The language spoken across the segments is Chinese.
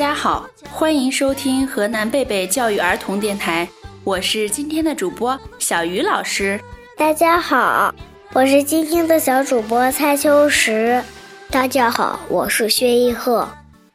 大家好，欢迎收听河南贝贝教育儿童电台，我是今天的主播小鱼老师。大家好，我是今天的小主播蔡秋实。大家好，我是薛一鹤。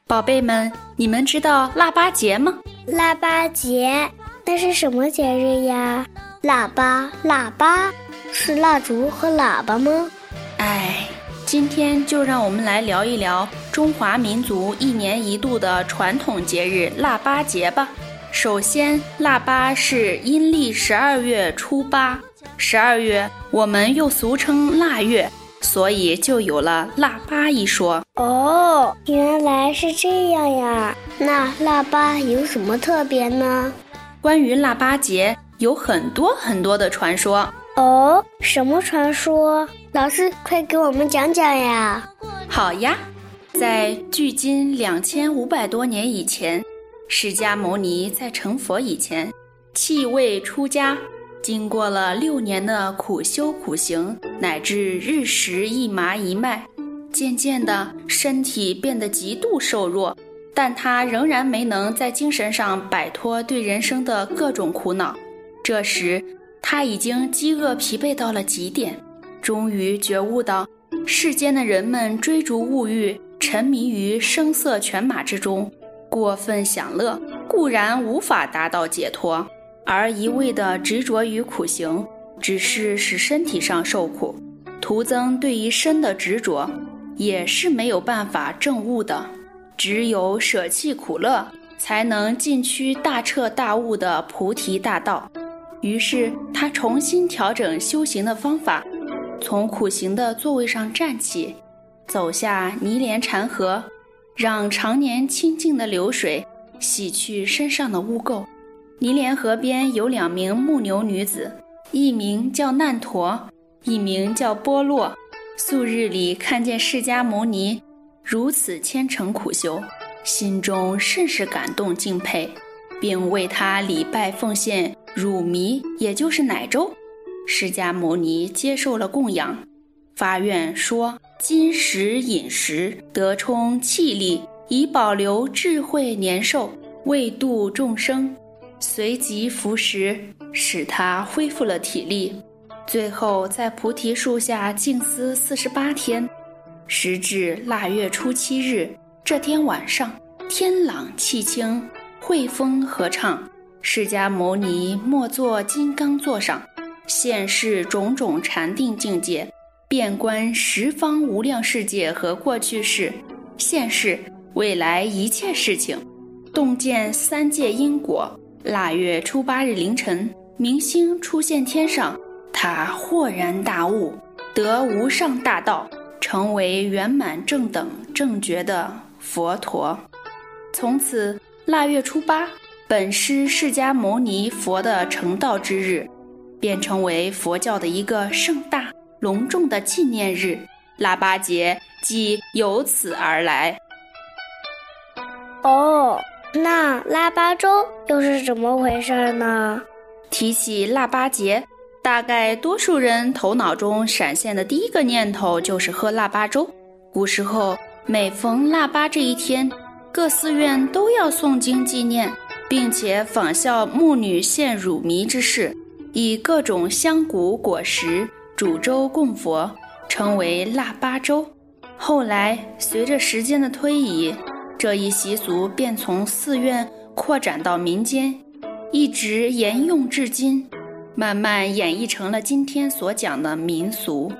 宝贝们，你们知道腊八节吗？腊八节，那是什么节日呀？腊八，腊八，是蜡烛和喇叭吗？哎。今天就让我们来聊一聊中华民族一年一度的传统节日腊八节吧。首先，腊八是阴历十二月初八，十二月我们又俗称腊月，所以就有了腊八一说。哦，原来是这样呀！那腊八有什么特别呢？关于腊八节，有很多很多的传说。哦，什么传说？老师，快给我们讲讲呀！好呀，在距今两千五百多年以前，释迦牟尼在成佛以前，弃位出家，经过了六年的苦修苦行，乃至日食一麻一脉，渐渐的身体变得极度瘦弱，但他仍然没能在精神上摆脱对人生的各种苦恼。这时。他已经饥饿疲惫到了极点，终于觉悟到，世间的人们追逐物欲，沉迷于声色犬马之中，过分享乐固然无法达到解脱，而一味的执着于苦行，只是使身体上受苦，徒增对于身的执着，也是没有办法证悟的。只有舍弃苦乐，才能进趋大彻大悟的菩提大道。于是他重新调整修行的方法，从苦行的座位上站起，走下泥莲禅河，让常年清净的流水洗去身上的污垢。泥莲河边有两名牧牛女子，一名叫难陀，一名叫波洛。素日里看见释迦牟尼如此虔诚苦修，心中甚是感动敬佩，并为他礼拜奉献。乳糜，也就是奶粥，释迦牟尼接受了供养，发愿说：“今时饮食，得充气力，以保留智慧年寿，为度众生。”随即服食，使他恢复了体力。最后在菩提树下静思四十八天。时至腊月初七日，这天晚上，天朗气清，惠风和畅。释迦牟尼莫坐金刚座上，现世种种禅定境界，遍观十方无量世界和过去世、现世、未来一切事情，洞见三界因果。腊月初八日凌晨，明星出现天上，他豁然大悟，得无上大道，成为圆满正等正觉的佛陀。从此，腊月初八。本师释迦牟尼佛的成道之日，便成为佛教的一个盛大隆重的纪念日，腊八节即由此而来。哦，那腊八粥又是怎么回事呢？提起腊八节，大概多数人头脑中闪现的第一个念头就是喝腊八粥。古时候，每逢腊八这一天，各寺院都要诵经纪念。并且仿效牧女献乳糜之事，以各种香谷果实煮粥供佛，称为腊八粥。后来随着时间的推移，这一习俗便从寺院扩展到民间，一直沿用至今，慢慢演绎成了今天所讲的民俗。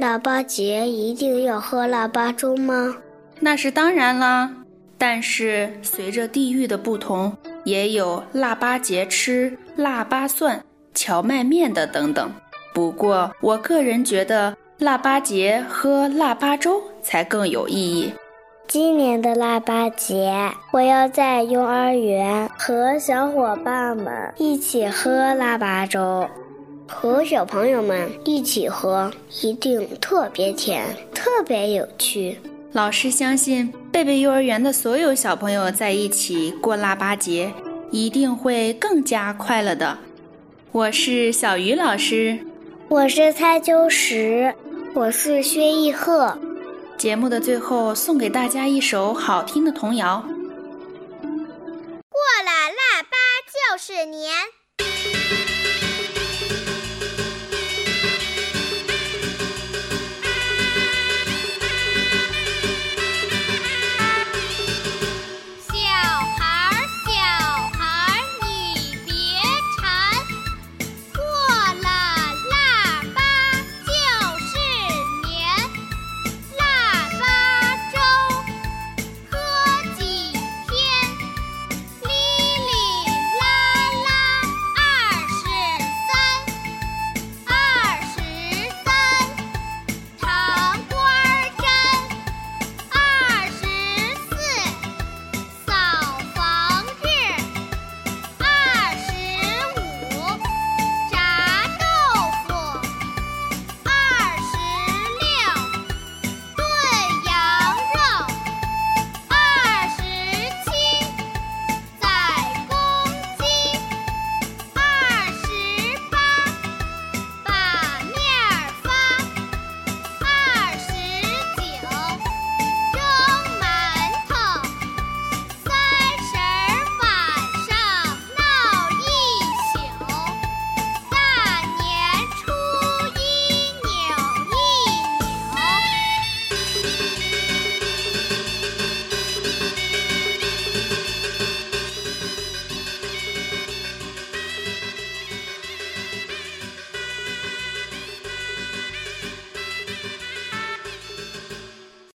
腊八节一定要喝腊八粥吗？那是当然啦。但是随着地域的不同，也有腊八节吃腊八蒜、荞麦面的等等。不过，我个人觉得腊八节喝腊八粥才更有意义。今年的腊八节，我要在幼儿园和小伙伴们一起喝腊八粥，和小朋友们一起喝，一定特别甜，特别有趣。老师相信，贝贝幼儿园的所有小朋友在一起过腊八节，一定会更加快乐的。我是小鱼老师，我是蔡秋实，我是薛逸鹤。节目的最后，送给大家一首好听的童谣。过了腊八就是年。